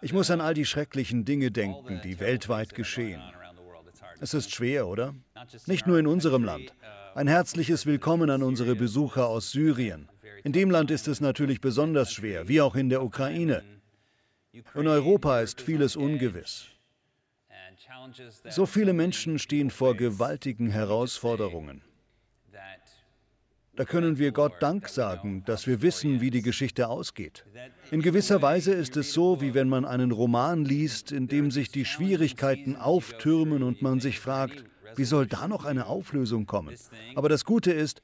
Ich muss an all die schrecklichen Dinge denken, die weltweit geschehen. Es ist schwer, oder? Nicht nur in unserem Land. Ein herzliches Willkommen an unsere Besucher aus Syrien. In dem Land ist es natürlich besonders schwer, wie auch in der Ukraine. In Europa ist vieles ungewiss. So viele Menschen stehen vor gewaltigen Herausforderungen. Da können wir Gott Dank sagen, dass wir wissen, wie die Geschichte ausgeht. In gewisser Weise ist es so, wie wenn man einen Roman liest, in dem sich die Schwierigkeiten auftürmen und man sich fragt, wie soll da noch eine Auflösung kommen? Aber das Gute ist,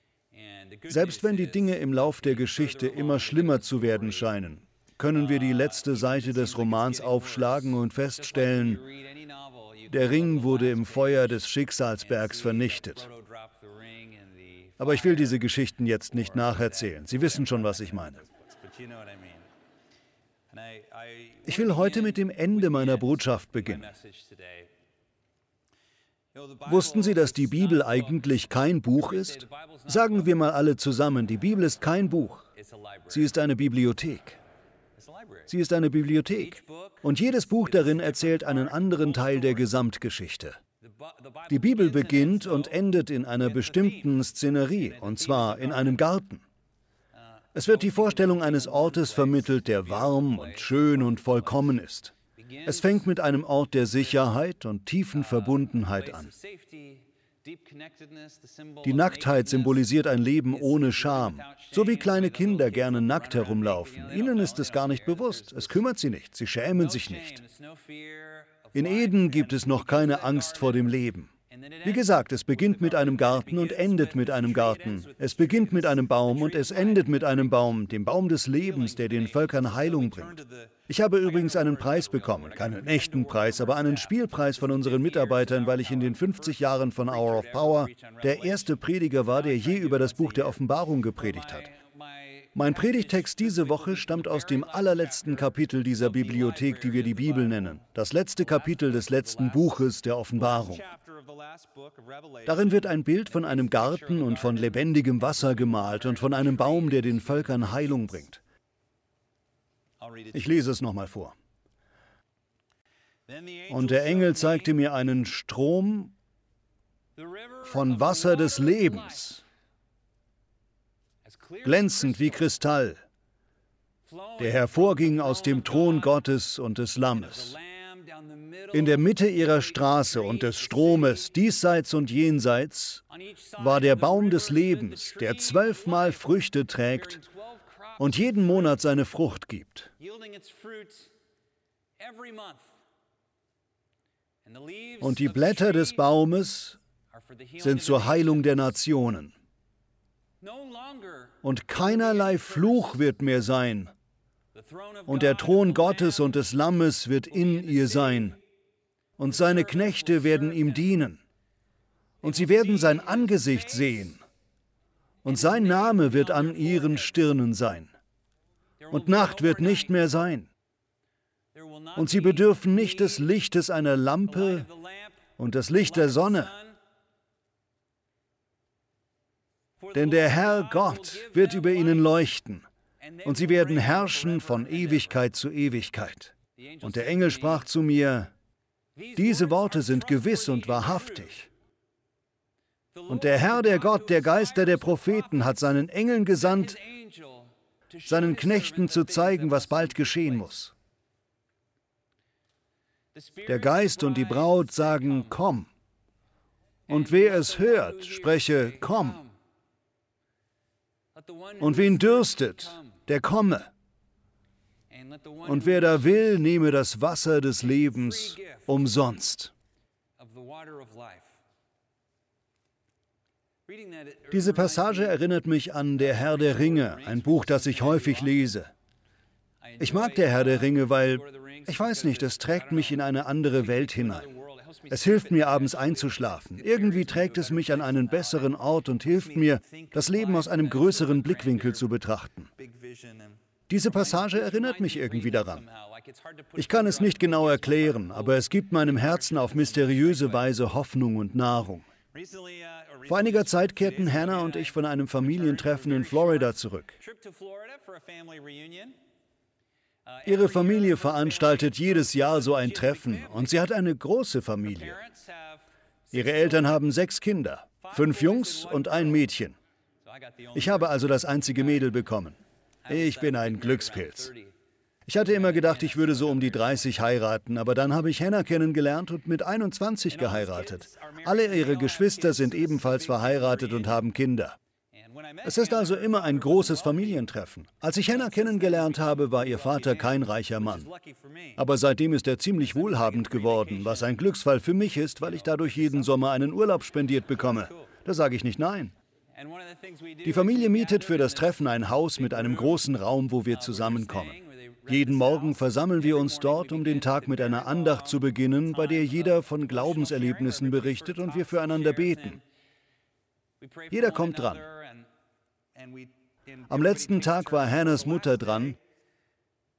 selbst wenn die Dinge im Lauf der Geschichte immer schlimmer zu werden scheinen, können wir die letzte Seite des Romans aufschlagen und feststellen, der Ring wurde im Feuer des Schicksalsbergs vernichtet. Aber ich will diese Geschichten jetzt nicht nacherzählen. Sie wissen schon, was ich meine. Ich will heute mit dem Ende meiner Botschaft beginnen. Wussten Sie, dass die Bibel eigentlich kein Buch ist? Sagen wir mal alle zusammen, die Bibel ist kein Buch. Sie ist eine Bibliothek. Sie ist eine Bibliothek. Und jedes Buch darin erzählt einen anderen Teil der Gesamtgeschichte. Die Bibel beginnt und endet in einer bestimmten Szenerie, und zwar in einem Garten. Es wird die Vorstellung eines Ortes vermittelt, der warm und schön und vollkommen ist. Es fängt mit einem Ort der Sicherheit und tiefen Verbundenheit an. Die Nacktheit symbolisiert ein Leben ohne Scham, so wie kleine Kinder gerne nackt herumlaufen. Ihnen ist es gar nicht bewusst, es kümmert sie nicht, sie schämen sich nicht. In Eden gibt es noch keine Angst vor dem Leben. Wie gesagt, es beginnt mit einem Garten und endet mit einem Garten. Es beginnt mit einem Baum und es endet mit einem Baum, dem Baum des Lebens, der den Völkern Heilung bringt. Ich habe übrigens einen Preis bekommen, keinen echten Preis, aber einen Spielpreis von unseren Mitarbeitern, weil ich in den 50 Jahren von Hour of Power der erste Prediger war, der je über das Buch der Offenbarung gepredigt hat. Mein Predigtext diese Woche stammt aus dem allerletzten Kapitel dieser Bibliothek, die wir die Bibel nennen. Das letzte Kapitel des letzten Buches der Offenbarung. Darin wird ein Bild von einem Garten und von lebendigem Wasser gemalt und von einem Baum, der den Völkern Heilung bringt. Ich lese es nochmal vor. Und der Engel zeigte mir einen Strom von Wasser des Lebens glänzend wie Kristall, der hervorging aus dem Thron Gottes und des Lammes. In der Mitte ihrer Straße und des Stromes, diesseits und jenseits, war der Baum des Lebens, der zwölfmal Früchte trägt und jeden Monat seine Frucht gibt. Und die Blätter des Baumes sind zur Heilung der Nationen und keinerlei Fluch wird mehr sein. Und der Thron Gottes und des Lammes wird in ihr sein. Und seine Knechte werden ihm dienen. Und sie werden sein Angesicht sehen. Und sein Name wird an ihren Stirnen sein. Und Nacht wird nicht mehr sein. Und sie bedürfen nicht des Lichtes einer Lampe und das Licht der Sonne Denn der Herr Gott wird über ihnen leuchten, und sie werden herrschen von Ewigkeit zu Ewigkeit. Und der Engel sprach zu mir, diese Worte sind gewiss und wahrhaftig. Und der Herr, der Gott, der Geister der Propheten, hat seinen Engeln gesandt, seinen Knechten zu zeigen, was bald geschehen muss. Der Geist und die Braut sagen, komm. Und wer es hört, spreche, komm. Und wen dürstet, der komme. Und wer da will, nehme das Wasser des Lebens umsonst. Diese Passage erinnert mich an Der Herr der Ringe, ein Buch, das ich häufig lese. Ich mag Der Herr der Ringe, weil, ich weiß nicht, es trägt mich in eine andere Welt hinein. Es hilft mir abends einzuschlafen. Irgendwie trägt es mich an einen besseren Ort und hilft mir, das Leben aus einem größeren Blickwinkel zu betrachten. Diese Passage erinnert mich irgendwie daran. Ich kann es nicht genau erklären, aber es gibt meinem Herzen auf mysteriöse Weise Hoffnung und Nahrung. Vor einiger Zeit kehrten Hannah und ich von einem Familientreffen in Florida zurück. Ihre Familie veranstaltet jedes Jahr so ein Treffen und sie hat eine große Familie. Ihre Eltern haben sechs Kinder, fünf Jungs und ein Mädchen. Ich habe also das einzige Mädel bekommen. Ich bin ein Glückspilz. Ich hatte immer gedacht, ich würde so um die 30 heiraten, aber dann habe ich Hannah kennengelernt und mit 21 geheiratet. Alle ihre Geschwister sind ebenfalls verheiratet und haben Kinder. Es ist also immer ein großes Familientreffen. Als ich Hannah kennengelernt habe, war ihr Vater kein reicher Mann. Aber seitdem ist er ziemlich wohlhabend geworden, was ein Glücksfall für mich ist, weil ich dadurch jeden Sommer einen Urlaub spendiert bekomme. Da sage ich nicht nein. Die Familie mietet für das Treffen ein Haus mit einem großen Raum, wo wir zusammenkommen. Jeden Morgen versammeln wir uns dort, um den Tag mit einer Andacht zu beginnen, bei der jeder von Glaubenserlebnissen berichtet und wir füreinander beten. Jeder kommt dran. Am letzten Tag war Hannahs Mutter dran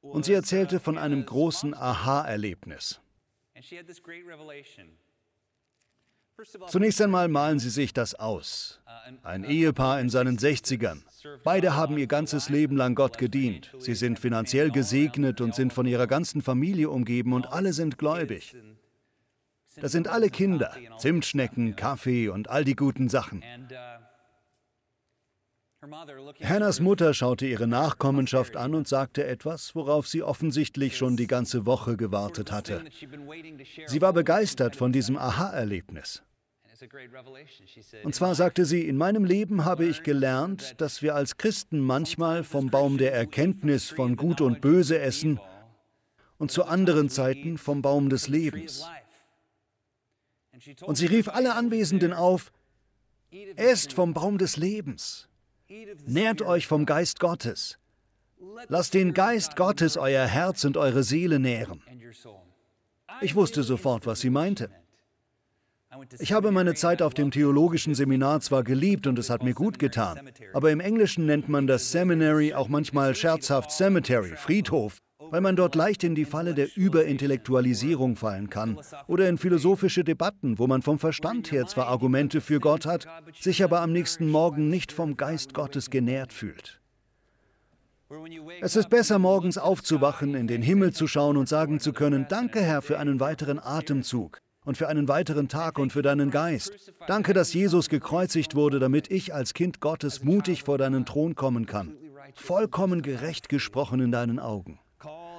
und sie erzählte von einem großen Aha-Erlebnis. Zunächst einmal malen Sie sich das aus. Ein Ehepaar in seinen 60ern. Beide haben ihr ganzes Leben lang Gott gedient. Sie sind finanziell gesegnet und sind von ihrer ganzen Familie umgeben und alle sind gläubig. Das sind alle Kinder, Zimtschnecken, Kaffee und all die guten Sachen. Hannahs Mutter schaute ihre Nachkommenschaft an und sagte etwas, worauf sie offensichtlich schon die ganze Woche gewartet hatte. Sie war begeistert von diesem Aha-Erlebnis. Und zwar sagte sie, in meinem Leben habe ich gelernt, dass wir als Christen manchmal vom Baum der Erkenntnis von Gut und Böse essen und zu anderen Zeiten vom Baum des Lebens. Und sie rief alle Anwesenden auf, esst vom Baum des Lebens. Nährt euch vom Geist Gottes. Lasst den Geist Gottes euer Herz und eure Seele nähren. Ich wusste sofort, was sie meinte. Ich habe meine Zeit auf dem theologischen Seminar zwar geliebt und es hat mir gut getan, aber im Englischen nennt man das Seminary auch manchmal scherzhaft Cemetery, Friedhof, weil man dort leicht in die Falle der Überintellektualisierung fallen kann oder in philosophische Debatten, wo man vom Verstand her zwar Argumente für Gott hat, sich aber am nächsten Morgen nicht vom Geist Gottes genährt fühlt. Es ist besser, morgens aufzuwachen, in den Himmel zu schauen und sagen zu können, danke Herr für einen weiteren Atemzug und für einen weiteren Tag und für deinen Geist. Danke, dass Jesus gekreuzigt wurde, damit ich als Kind Gottes mutig vor deinen Thron kommen kann. Vollkommen gerecht gesprochen in deinen Augen.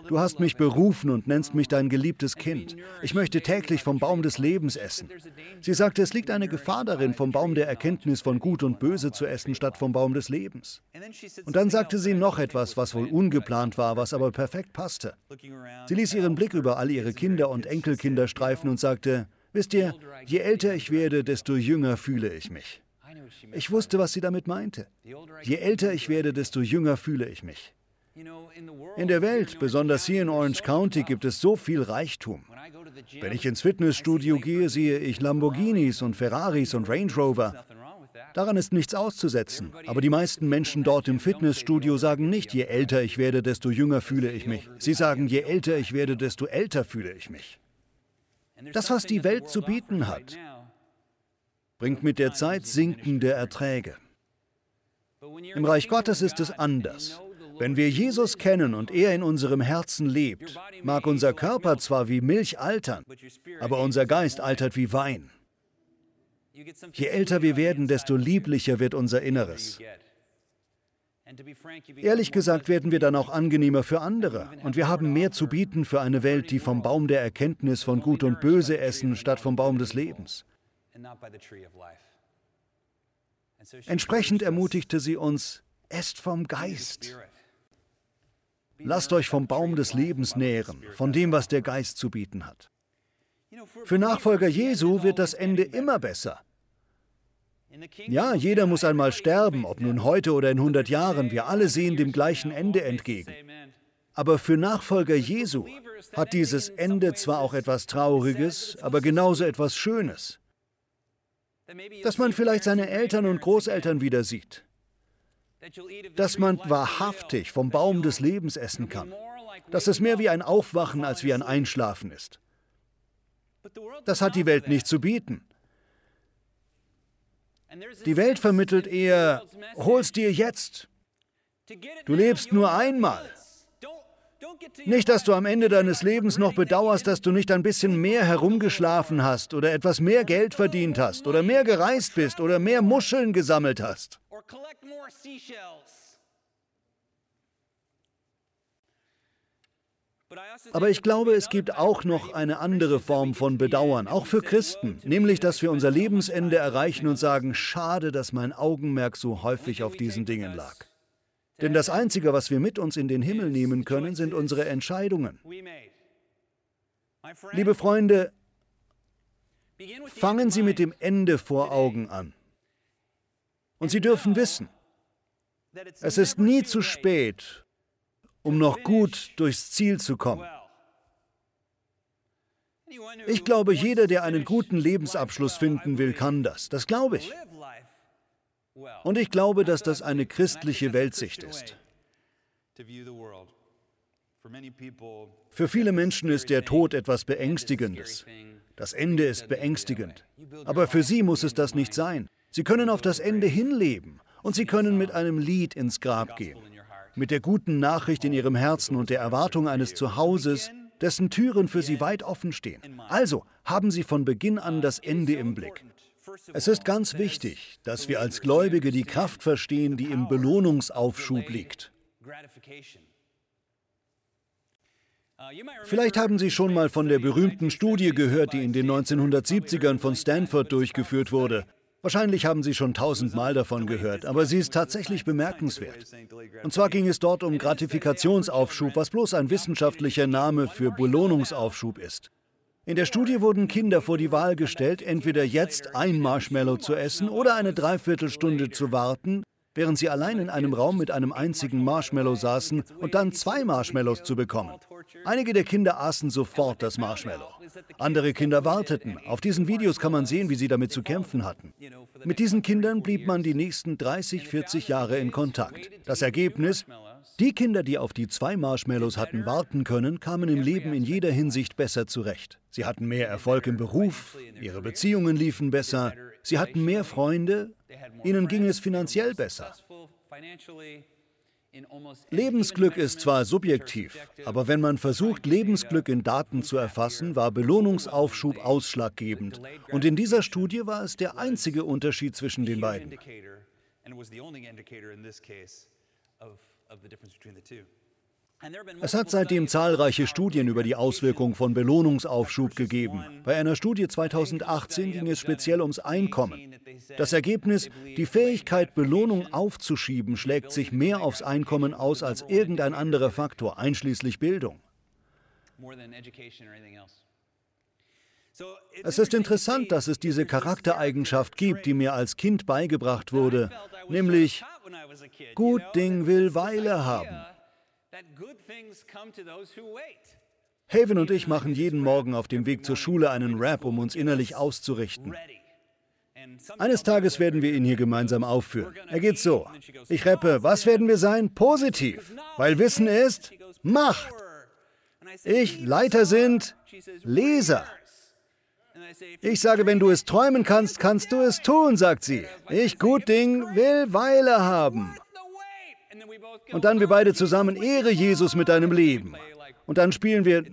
Du hast mich berufen und nennst mich dein geliebtes Kind. Ich möchte täglich vom Baum des Lebens essen. Sie sagte, es liegt eine Gefahr darin, vom Baum der Erkenntnis von Gut und Böse zu essen, statt vom Baum des Lebens. Und dann sagte sie noch etwas, was wohl ungeplant war, was aber perfekt passte. Sie ließ ihren Blick über all ihre Kinder und Enkelkinder streifen und sagte, wisst ihr, je älter ich werde, desto jünger fühle ich mich. Ich wusste, was sie damit meinte. Je älter ich werde, desto jünger fühle ich mich. In der Welt, besonders hier in Orange County, gibt es so viel Reichtum. Wenn ich ins Fitnessstudio gehe, sehe ich Lamborghinis und Ferraris und Range Rover. Daran ist nichts auszusetzen. Aber die meisten Menschen dort im Fitnessstudio sagen nicht, je älter ich werde, desto jünger fühle ich mich. Sie sagen, je älter ich werde, desto älter fühle ich mich. Das, was die Welt zu bieten hat, bringt mit der Zeit sinkende Erträge. Im Reich Gottes ist es anders. Wenn wir Jesus kennen und er in unserem Herzen lebt, mag unser Körper zwar wie Milch altern, aber unser Geist altert wie Wein. Je älter wir werden, desto lieblicher wird unser Inneres. Ehrlich gesagt werden wir dann auch angenehmer für andere und wir haben mehr zu bieten für eine Welt, die vom Baum der Erkenntnis von Gut und Böse essen, statt vom Baum des Lebens. Entsprechend ermutigte sie uns, esst vom Geist. Lasst euch vom Baum des Lebens nähren, von dem, was der Geist zu bieten hat. Für Nachfolger Jesu wird das Ende immer besser. Ja, jeder muss einmal sterben, ob nun heute oder in 100 Jahren. Wir alle sehen dem gleichen Ende entgegen. Aber für Nachfolger Jesu hat dieses Ende zwar auch etwas Trauriges, aber genauso etwas Schönes. Dass man vielleicht seine Eltern und Großeltern wieder sieht, dass man wahrhaftig vom Baum des Lebens essen kann, dass es mehr wie ein Aufwachen als wie ein Einschlafen ist. Das hat die Welt nicht zu bieten. Die Welt vermittelt eher, hol's dir jetzt. Du lebst nur einmal. Nicht, dass du am Ende deines Lebens noch bedauerst, dass du nicht ein bisschen mehr herumgeschlafen hast oder etwas mehr Geld verdient hast oder mehr gereist bist oder mehr Muscheln gesammelt hast. Aber ich glaube, es gibt auch noch eine andere Form von Bedauern, auch für Christen, nämlich, dass wir unser Lebensende erreichen und sagen, schade, dass mein Augenmerk so häufig auf diesen Dingen lag. Denn das Einzige, was wir mit uns in den Himmel nehmen können, sind unsere Entscheidungen. Liebe Freunde, fangen Sie mit dem Ende vor Augen an. Und Sie dürfen wissen, es ist nie zu spät, um noch gut durchs Ziel zu kommen. Ich glaube, jeder, der einen guten Lebensabschluss finden will, kann das. Das glaube ich. Und ich glaube, dass das eine christliche Weltsicht ist. Für viele Menschen ist der Tod etwas Beängstigendes. Das Ende ist beängstigend. Aber für sie muss es das nicht sein. Sie können auf das Ende hinleben und sie können mit einem Lied ins Grab gehen mit der guten Nachricht in ihrem Herzen und der Erwartung eines Zuhauses, dessen Türen für sie weit offen stehen. Also haben sie von Beginn an das Ende im Blick. Es ist ganz wichtig, dass wir als Gläubige die Kraft verstehen, die im Belohnungsaufschub liegt. Vielleicht haben Sie schon mal von der berühmten Studie gehört, die in den 1970ern von Stanford durchgeführt wurde. Wahrscheinlich haben Sie schon tausendmal davon gehört, aber sie ist tatsächlich bemerkenswert. Und zwar ging es dort um Gratifikationsaufschub, was bloß ein wissenschaftlicher Name für Belohnungsaufschub ist. In der Studie wurden Kinder vor die Wahl gestellt, entweder jetzt ein Marshmallow zu essen oder eine Dreiviertelstunde zu warten, während sie allein in einem Raum mit einem einzigen Marshmallow saßen und dann zwei Marshmallows zu bekommen. Einige der Kinder aßen sofort das Marshmallow. Andere Kinder warteten. Auf diesen Videos kann man sehen, wie sie damit zu kämpfen hatten. Mit diesen Kindern blieb man die nächsten 30, 40 Jahre in Kontakt. Das Ergebnis? Die Kinder, die auf die zwei Marshmallows hatten warten können, kamen im Leben in jeder Hinsicht besser zurecht. Sie hatten mehr Erfolg im Beruf, ihre Beziehungen liefen besser, sie hatten mehr Freunde, ihnen ging es finanziell besser. Lebensglück ist zwar subjektiv, aber wenn man versucht, Lebensglück in Daten zu erfassen, war Belohnungsaufschub ausschlaggebend. Und in dieser Studie war es der einzige Unterschied zwischen den beiden. Es hat seitdem zahlreiche Studien über die Auswirkungen von Belohnungsaufschub gegeben. Bei einer Studie 2018 ging es speziell ums Einkommen. Das Ergebnis, die Fähigkeit, Belohnung aufzuschieben, schlägt sich mehr aufs Einkommen aus als irgendein anderer Faktor, einschließlich Bildung. Es ist interessant, dass es diese Charaktereigenschaft gibt, die mir als Kind beigebracht wurde, nämlich gut Ding will Weile haben. Haven und ich machen jeden Morgen auf dem Weg zur Schule einen Rap, um uns innerlich auszurichten. Eines Tages werden wir ihn hier gemeinsam aufführen. Er geht so. Ich rappe, was werden wir sein? Positiv. Weil Wissen ist Macht. Ich, Leiter sind Leser. Ich sage, wenn du es träumen kannst, kannst du es tun, sagt sie. Ich, gut Ding, will Weile haben. Und dann wir beide zusammen, ehre Jesus mit deinem Leben. Und dann spielen wir...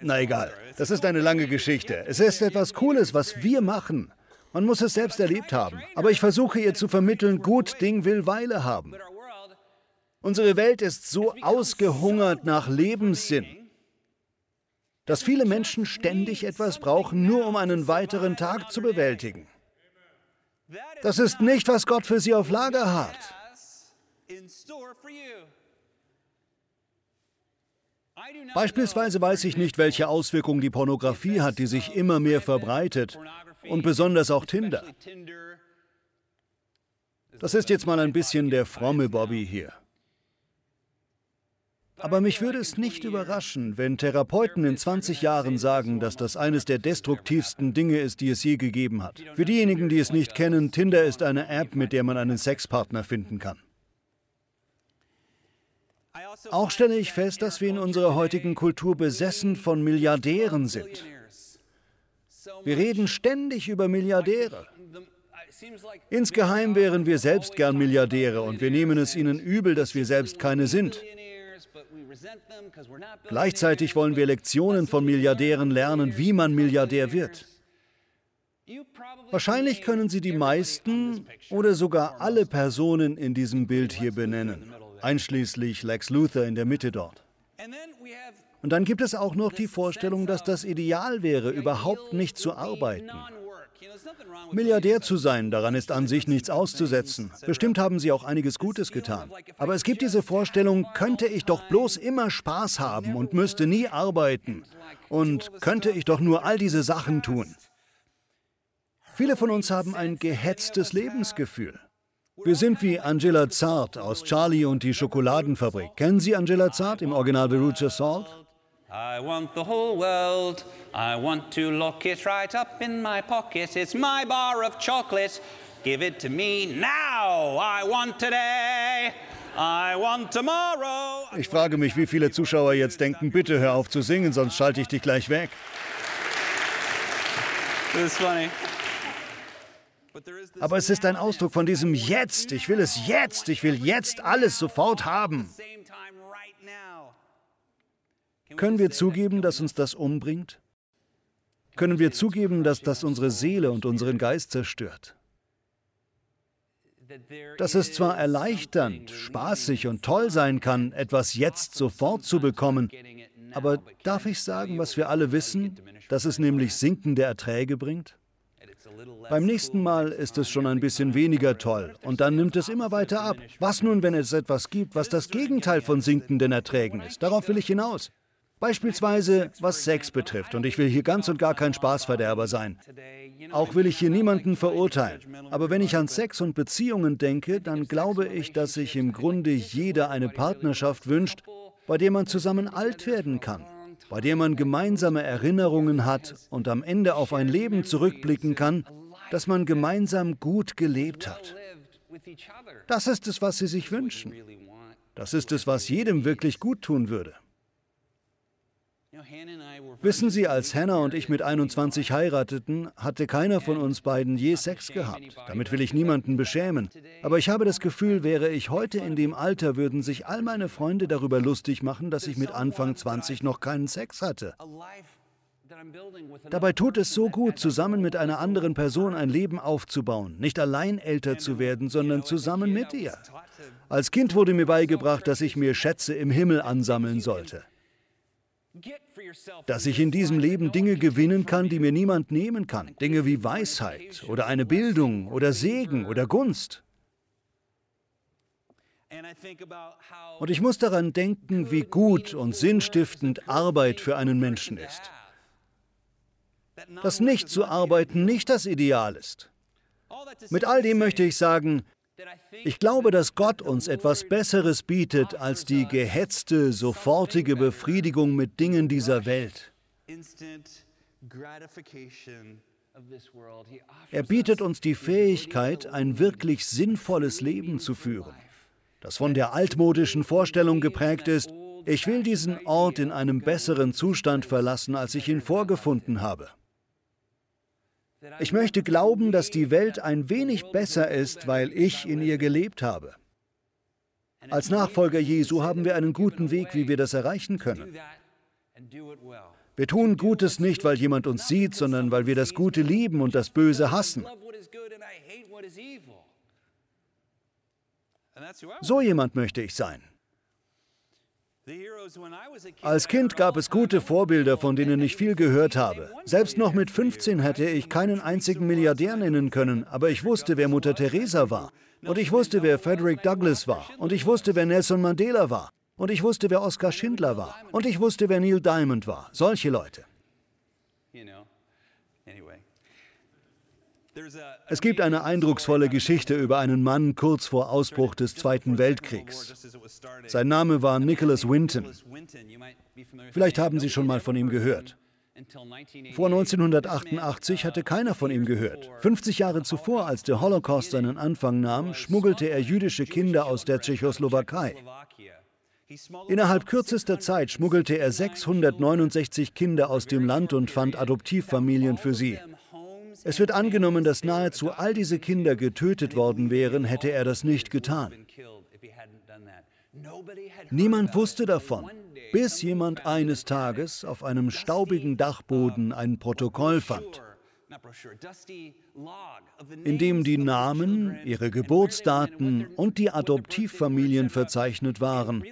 Na egal, das ist eine lange Geschichte. Es ist etwas Cooles, was wir machen. Man muss es selbst erlebt haben. Aber ich versuche ihr zu vermitteln, gut Ding will Weile haben. Unsere Welt ist so ausgehungert nach Lebenssinn, dass viele Menschen ständig etwas brauchen, nur um einen weiteren Tag zu bewältigen. Das ist nicht, was Gott für sie auf Lager hat. Beispielsweise weiß ich nicht, welche Auswirkungen die Pornografie hat, die sich immer mehr verbreitet und besonders auch Tinder. Das ist jetzt mal ein bisschen der fromme Bobby hier. Aber mich würde es nicht überraschen, wenn Therapeuten in 20 Jahren sagen, dass das eines der destruktivsten Dinge ist, die es je gegeben hat. Für diejenigen, die es nicht kennen, Tinder ist eine App, mit der man einen Sexpartner finden kann. Auch stelle ich fest, dass wir in unserer heutigen Kultur besessen von Milliardären sind. Wir reden ständig über Milliardäre. Insgeheim wären wir selbst gern Milliardäre und wir nehmen es ihnen übel, dass wir selbst keine sind. Gleichzeitig wollen wir Lektionen von Milliardären lernen, wie man Milliardär wird. Wahrscheinlich können Sie die meisten oder sogar alle Personen in diesem Bild hier benennen, einschließlich Lex Luthor in der Mitte dort. Und dann gibt es auch noch die Vorstellung, dass das Ideal wäre, überhaupt nicht zu arbeiten. Milliardär zu sein, daran ist an sich nichts auszusetzen. Bestimmt haben sie auch einiges Gutes getan. Aber es gibt diese Vorstellung, könnte ich doch bloß immer Spaß haben und müsste nie arbeiten. Und könnte ich doch nur all diese Sachen tun. Viele von uns haben ein gehetztes Lebensgefühl. Wir sind wie Angela Zart aus Charlie und die Schokoladenfabrik. Kennen Sie Angela Zart im Original Veruca Salt? I want the whole world. I want to lock it right up in my pocket. It's my bar of chocolate. Give it to me now. I want today. I want tomorrow. Ich frage mich, wie viele Zuschauer jetzt denken, bitte hör auf zu singen, sonst schalte ich dich gleich weg. This is funny. Aber es ist ein Ausdruck von diesem Jetzt. Ich will es jetzt. Ich will jetzt alles sofort haben. Können wir zugeben, dass uns das umbringt? Können wir zugeben, dass das unsere Seele und unseren Geist zerstört? Dass es zwar erleichternd, spaßig und toll sein kann, etwas jetzt sofort zu bekommen, aber darf ich sagen, was wir alle wissen, dass es nämlich sinkende Erträge bringt? Beim nächsten Mal ist es schon ein bisschen weniger toll und dann nimmt es immer weiter ab. Was nun, wenn es etwas gibt, was das Gegenteil von sinkenden Erträgen ist? Darauf will ich hinaus. Beispielsweise was Sex betrifft, und ich will hier ganz und gar kein Spaßverderber sein. Auch will ich hier niemanden verurteilen. Aber wenn ich an Sex und Beziehungen denke, dann glaube ich, dass sich im Grunde jeder eine Partnerschaft wünscht, bei der man zusammen alt werden kann bei der man gemeinsame Erinnerungen hat und am Ende auf ein Leben zurückblicken kann, das man gemeinsam gut gelebt hat. Das ist es, was sie sich wünschen. Das ist es, was jedem wirklich gut tun würde. Wissen Sie, als Hannah und ich mit 21 heirateten, hatte keiner von uns beiden je Sex gehabt. Damit will ich niemanden beschämen. Aber ich habe das Gefühl, wäre ich heute in dem Alter, würden sich all meine Freunde darüber lustig machen, dass ich mit Anfang 20 noch keinen Sex hatte. Dabei tut es so gut, zusammen mit einer anderen Person ein Leben aufzubauen, nicht allein älter zu werden, sondern zusammen mit ihr. Als Kind wurde mir beigebracht, dass ich mir Schätze im Himmel ansammeln sollte dass ich in diesem Leben Dinge gewinnen kann, die mir niemand nehmen kann. Dinge wie Weisheit oder eine Bildung oder Segen oder Gunst. Und ich muss daran denken, wie gut und sinnstiftend Arbeit für einen Menschen ist. Dass nicht zu arbeiten nicht das Ideal ist. Mit all dem möchte ich sagen, ich glaube, dass Gott uns etwas Besseres bietet als die gehetzte, sofortige Befriedigung mit Dingen dieser Welt. Er bietet uns die Fähigkeit, ein wirklich sinnvolles Leben zu führen, das von der altmodischen Vorstellung geprägt ist, ich will diesen Ort in einem besseren Zustand verlassen, als ich ihn vorgefunden habe. Ich möchte glauben, dass die Welt ein wenig besser ist, weil ich in ihr gelebt habe. Als Nachfolger Jesu haben wir einen guten Weg, wie wir das erreichen können. Wir tun Gutes nicht, weil jemand uns sieht, sondern weil wir das Gute lieben und das Böse hassen. So jemand möchte ich sein. Als Kind gab es gute Vorbilder, von denen ich viel gehört habe. Selbst noch mit 15 hätte ich keinen einzigen Milliardär nennen können, aber ich wusste, wer Mutter Teresa war. Und ich wusste, wer Frederick Douglass war. Und ich wusste, wer Nelson Mandela war. Und ich wusste, wer Oskar Schindler war. Und ich wusste, wer Neil Diamond war. Solche Leute. Es gibt eine eindrucksvolle Geschichte über einen Mann kurz vor Ausbruch des Zweiten Weltkriegs. Sein Name war Nicholas Winton. Vielleicht haben Sie schon mal von ihm gehört. Vor 1988 hatte keiner von ihm gehört. 50 Jahre zuvor, als der Holocaust seinen Anfang nahm, schmuggelte er jüdische Kinder aus der Tschechoslowakei. Innerhalb kürzester Zeit schmuggelte er 669 Kinder aus dem Land und fand Adoptivfamilien für sie. Es wird angenommen, dass nahezu all diese Kinder getötet worden wären, hätte er das nicht getan. Niemand wusste davon, bis jemand eines Tages auf einem staubigen Dachboden ein Protokoll fand in dem die Namen, ihre Geburtsdaten und die Adoptivfamilien verzeichnet waren.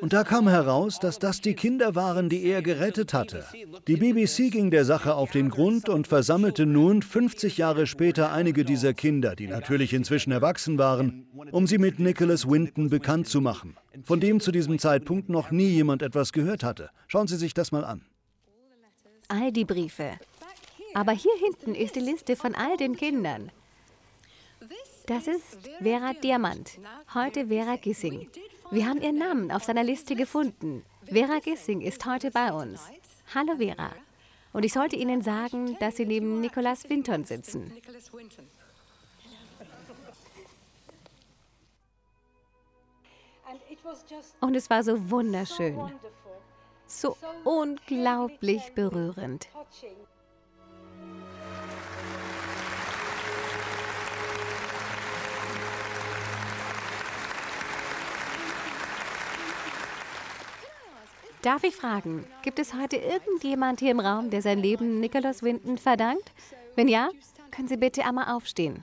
Und da kam heraus, dass das die Kinder waren, die er gerettet hatte. Die BBC ging der Sache auf den Grund und versammelte nun 50 Jahre später einige dieser Kinder, die natürlich inzwischen erwachsen waren, um sie mit Nicholas Winton. Bekannt zu machen, von dem zu diesem Zeitpunkt noch nie jemand etwas gehört hatte. Schauen Sie sich das mal an. All die Briefe, aber hier hinten ist die Liste von all den Kindern. Das ist Vera Diamant, heute Vera Gissing. Wir haben ihren Namen auf seiner Liste gefunden. Vera Gissing ist heute bei uns. Hallo Vera. Und ich sollte Ihnen sagen, dass Sie neben Nicholas Winton sitzen. Und es war so wunderschön. So unglaublich berührend. Darf ich fragen, gibt es heute irgendjemand hier im Raum, der sein Leben Nicholas Winton verdankt? Wenn ja, können Sie bitte einmal aufstehen.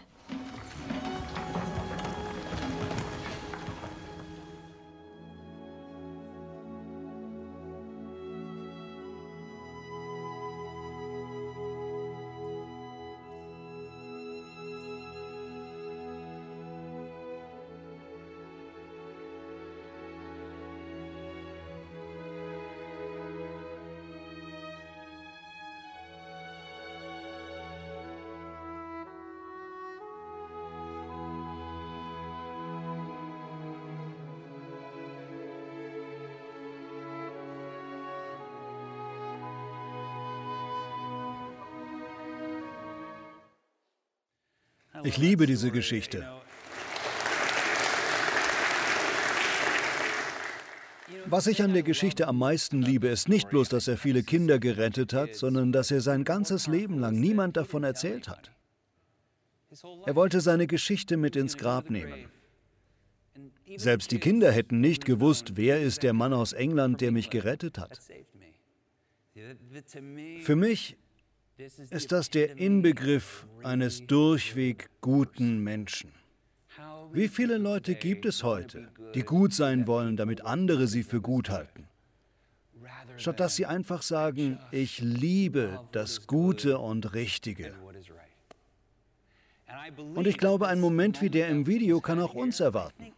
Ich liebe diese Geschichte. Was ich an der Geschichte am meisten liebe, ist nicht bloß, dass er viele Kinder gerettet hat, sondern dass er sein ganzes Leben lang niemand davon erzählt hat. Er wollte seine Geschichte mit ins Grab nehmen. Selbst die Kinder hätten nicht gewusst, wer ist der Mann aus England, der mich gerettet hat. Für mich ist das der Inbegriff eines durchweg guten Menschen. Wie viele Leute gibt es heute, die gut sein wollen, damit andere sie für gut halten? Statt dass sie einfach sagen, ich liebe das Gute und Richtige. Und ich glaube, ein Moment wie der im Video kann auch uns erwarten.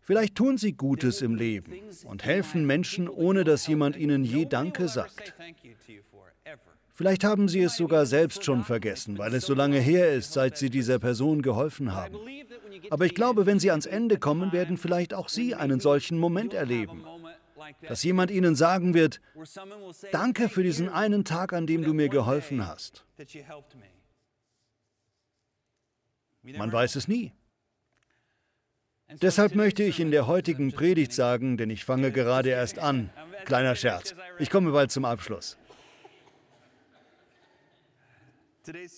Vielleicht tun sie Gutes im Leben und helfen Menschen, ohne dass jemand ihnen je Danke sagt. Vielleicht haben Sie es sogar selbst schon vergessen, weil es so lange her ist, seit Sie dieser Person geholfen haben. Aber ich glaube, wenn Sie ans Ende kommen, werden vielleicht auch Sie einen solchen Moment erleben. Dass jemand Ihnen sagen wird, danke für diesen einen Tag, an dem du mir geholfen hast. Man weiß es nie. Deshalb möchte ich in der heutigen Predigt sagen, denn ich fange gerade erst an. Kleiner Scherz. Ich komme bald zum Abschluss.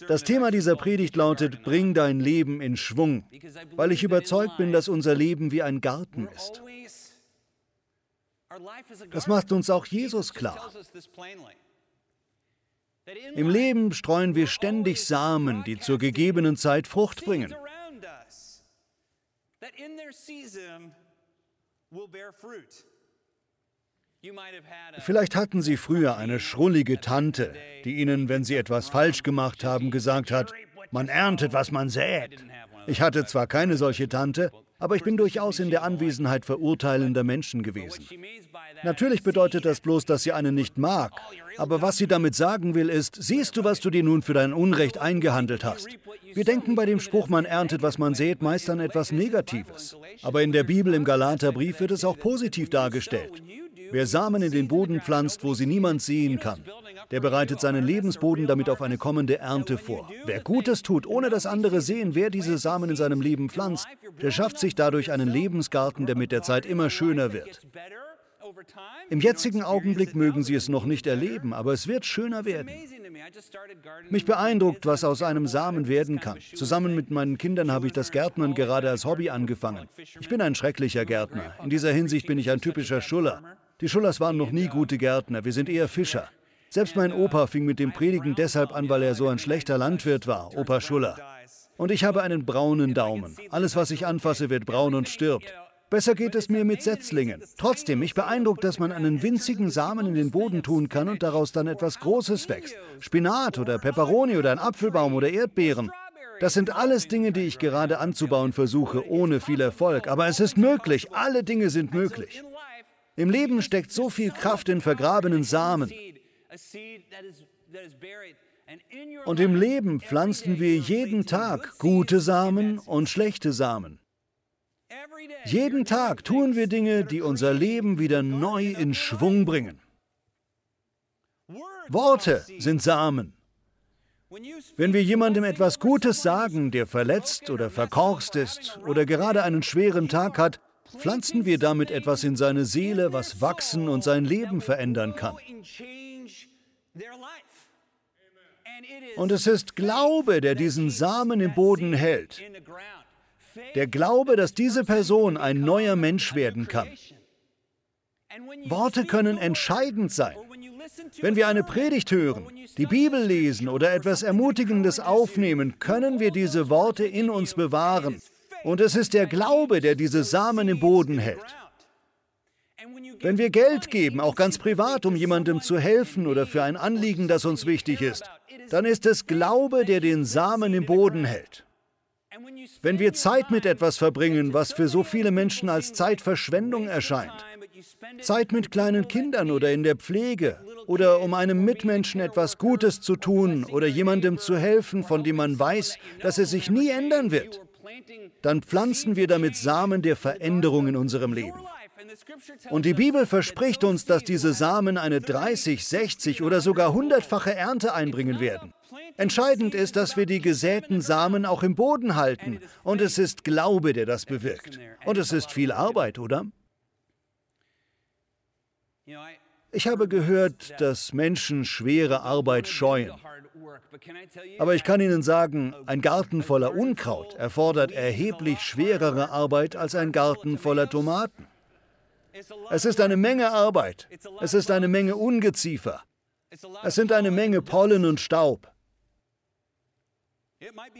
Das Thema dieser Predigt lautet, bring dein Leben in Schwung, weil ich überzeugt bin, dass unser Leben wie ein Garten ist. Das macht uns auch Jesus klar. Im Leben streuen wir ständig Samen, die zur gegebenen Zeit Frucht bringen. Vielleicht hatten Sie früher eine schrullige Tante, die Ihnen, wenn Sie etwas falsch gemacht haben, gesagt hat, man erntet, was man sät. Ich hatte zwar keine solche Tante, aber ich bin durchaus in der Anwesenheit verurteilender Menschen gewesen. Natürlich bedeutet das bloß, dass sie einen nicht mag. Aber was sie damit sagen will, ist, siehst du, was du dir nun für dein Unrecht eingehandelt hast? Wir denken bei dem Spruch, man erntet, was man sät, meist an etwas Negatives. Aber in der Bibel im Galaterbrief wird es auch positiv dargestellt. Wer Samen in den Boden pflanzt, wo sie niemand sehen kann, der bereitet seinen Lebensboden damit auf eine kommende Ernte vor. Wer Gutes tut, ohne dass andere sehen, wer diese Samen in seinem Leben pflanzt, der schafft sich dadurch einen Lebensgarten, der mit der Zeit immer schöner wird. Im jetzigen Augenblick mögen Sie es noch nicht erleben, aber es wird schöner werden. Mich beeindruckt, was aus einem Samen werden kann. Zusammen mit meinen Kindern habe ich das Gärtnern gerade als Hobby angefangen. Ich bin ein schrecklicher Gärtner. In dieser Hinsicht bin ich ein typischer Schuller. Die Schullers waren noch nie gute Gärtner, wir sind eher Fischer. Selbst mein Opa fing mit dem Predigen deshalb an, weil er so ein schlechter Landwirt war, Opa Schuller. Und ich habe einen braunen Daumen. Alles, was ich anfasse, wird braun und stirbt. Besser geht es mir mit Setzlingen. Trotzdem, mich beeindruckt, dass man einen winzigen Samen in den Boden tun kann und daraus dann etwas Großes wächst. Spinat oder Peperoni oder ein Apfelbaum oder Erdbeeren. Das sind alles Dinge, die ich gerade anzubauen versuche, ohne viel Erfolg. Aber es ist möglich. Alle Dinge sind möglich. Im Leben steckt so viel Kraft in vergrabenen Samen. Und im Leben pflanzen wir jeden Tag gute Samen und schlechte Samen. Jeden Tag tun wir Dinge, die unser Leben wieder neu in Schwung bringen. Worte sind Samen. Wenn wir jemandem etwas Gutes sagen, der verletzt oder verkorkst ist oder gerade einen schweren Tag hat, pflanzen wir damit etwas in seine Seele, was wachsen und sein Leben verändern kann. Und es ist Glaube, der diesen Samen im Boden hält. Der Glaube, dass diese Person ein neuer Mensch werden kann. Worte können entscheidend sein. Wenn wir eine Predigt hören, die Bibel lesen oder etwas Ermutigendes aufnehmen, können wir diese Worte in uns bewahren. Und es ist der Glaube, der diese Samen im Boden hält. Wenn wir Geld geben, auch ganz privat, um jemandem zu helfen oder für ein Anliegen, das uns wichtig ist, dann ist es Glaube, der den Samen im Boden hält. Wenn wir Zeit mit etwas verbringen, was für so viele Menschen als Zeitverschwendung erscheint, Zeit mit kleinen Kindern oder in der Pflege oder um einem Mitmenschen etwas Gutes zu tun oder jemandem zu helfen, von dem man weiß, dass er sich nie ändern wird, dann pflanzen wir damit Samen der Veränderung in unserem Leben. Und die Bibel verspricht uns, dass diese Samen eine 30, 60 oder sogar hundertfache Ernte einbringen werden. Entscheidend ist, dass wir die gesäten Samen auch im Boden halten. Und es ist Glaube, der das bewirkt. Und es ist viel Arbeit, oder? Ich habe gehört, dass Menschen schwere Arbeit scheuen. Aber ich kann Ihnen sagen, ein Garten voller Unkraut erfordert erheblich schwerere Arbeit als ein Garten voller Tomaten. Es ist eine Menge Arbeit. Es ist eine Menge Ungeziefer. Es sind eine Menge Pollen und Staub.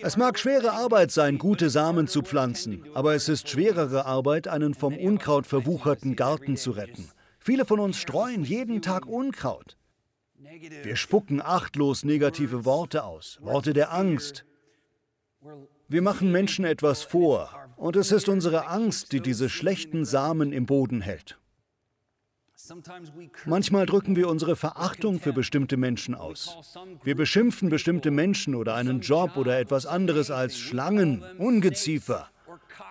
Es mag schwere Arbeit sein, gute Samen zu pflanzen, aber es ist schwerere Arbeit, einen vom Unkraut verwucherten Garten zu retten. Viele von uns streuen jeden Tag Unkraut. Wir spucken achtlos negative Worte aus, Worte der Angst. Wir machen Menschen etwas vor, und es ist unsere Angst, die diese schlechten Samen im Boden hält. Manchmal drücken wir unsere Verachtung für bestimmte Menschen aus. Wir beschimpfen bestimmte Menschen oder einen Job oder etwas anderes als Schlangen, Ungeziefer,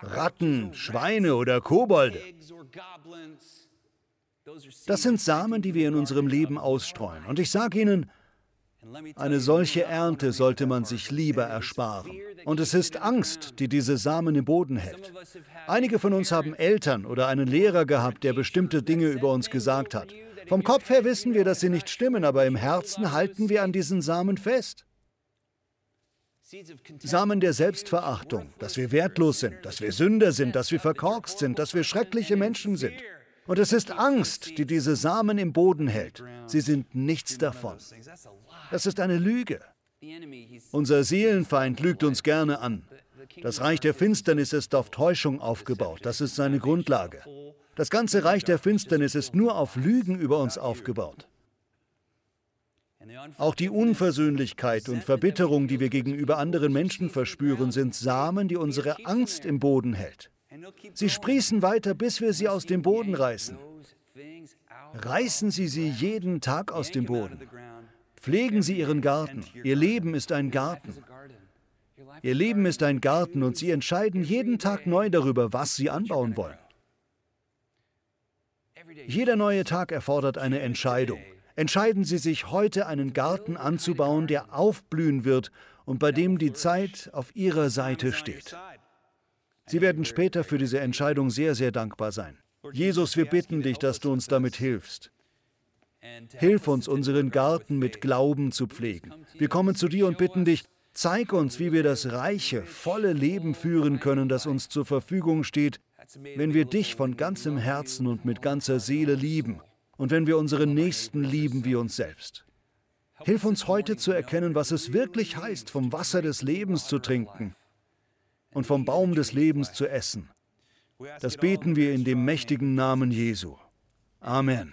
Ratten, Schweine oder Kobolde. Das sind Samen, die wir in unserem Leben ausstreuen. Und ich sage Ihnen, eine solche Ernte sollte man sich lieber ersparen. Und es ist Angst, die diese Samen im Boden hält. Einige von uns haben Eltern oder einen Lehrer gehabt, der bestimmte Dinge über uns gesagt hat. Vom Kopf her wissen wir, dass sie nicht stimmen, aber im Herzen halten wir an diesen Samen fest. Samen der Selbstverachtung, dass wir wertlos sind, dass wir Sünder sind, dass wir verkorkst sind, dass wir schreckliche Menschen sind. Und es ist Angst, die diese Samen im Boden hält. Sie sind nichts davon. Das ist eine Lüge. Unser Seelenfeind lügt uns gerne an. Das Reich der Finsternis ist auf Täuschung aufgebaut. Das ist seine Grundlage. Das ganze Reich der Finsternis ist nur auf Lügen über uns aufgebaut. Auch die Unversöhnlichkeit und Verbitterung, die wir gegenüber anderen Menschen verspüren, sind Samen, die unsere Angst im Boden hält. Sie sprießen weiter, bis wir sie aus dem Boden reißen. Reißen Sie sie jeden Tag aus dem Boden. Pflegen Sie Ihren Garten. Ihr Leben ist ein Garten. Ihr Leben ist ein Garten und Sie entscheiden jeden Tag neu darüber, was Sie anbauen wollen. Jeder neue Tag erfordert eine Entscheidung. Entscheiden Sie sich heute, einen Garten anzubauen, der aufblühen wird und bei dem die Zeit auf Ihrer Seite steht. Sie werden später für diese Entscheidung sehr, sehr dankbar sein. Jesus, wir bitten dich, dass du uns damit hilfst. Hilf uns, unseren Garten mit Glauben zu pflegen. Wir kommen zu dir und bitten dich, zeig uns, wie wir das reiche, volle Leben führen können, das uns zur Verfügung steht, wenn wir dich von ganzem Herzen und mit ganzer Seele lieben und wenn wir unseren Nächsten lieben wie uns selbst. Hilf uns heute zu erkennen, was es wirklich heißt, vom Wasser des Lebens zu trinken und vom Baum des Lebens zu essen. Das beten wir in dem mächtigen Namen Jesu. Amen.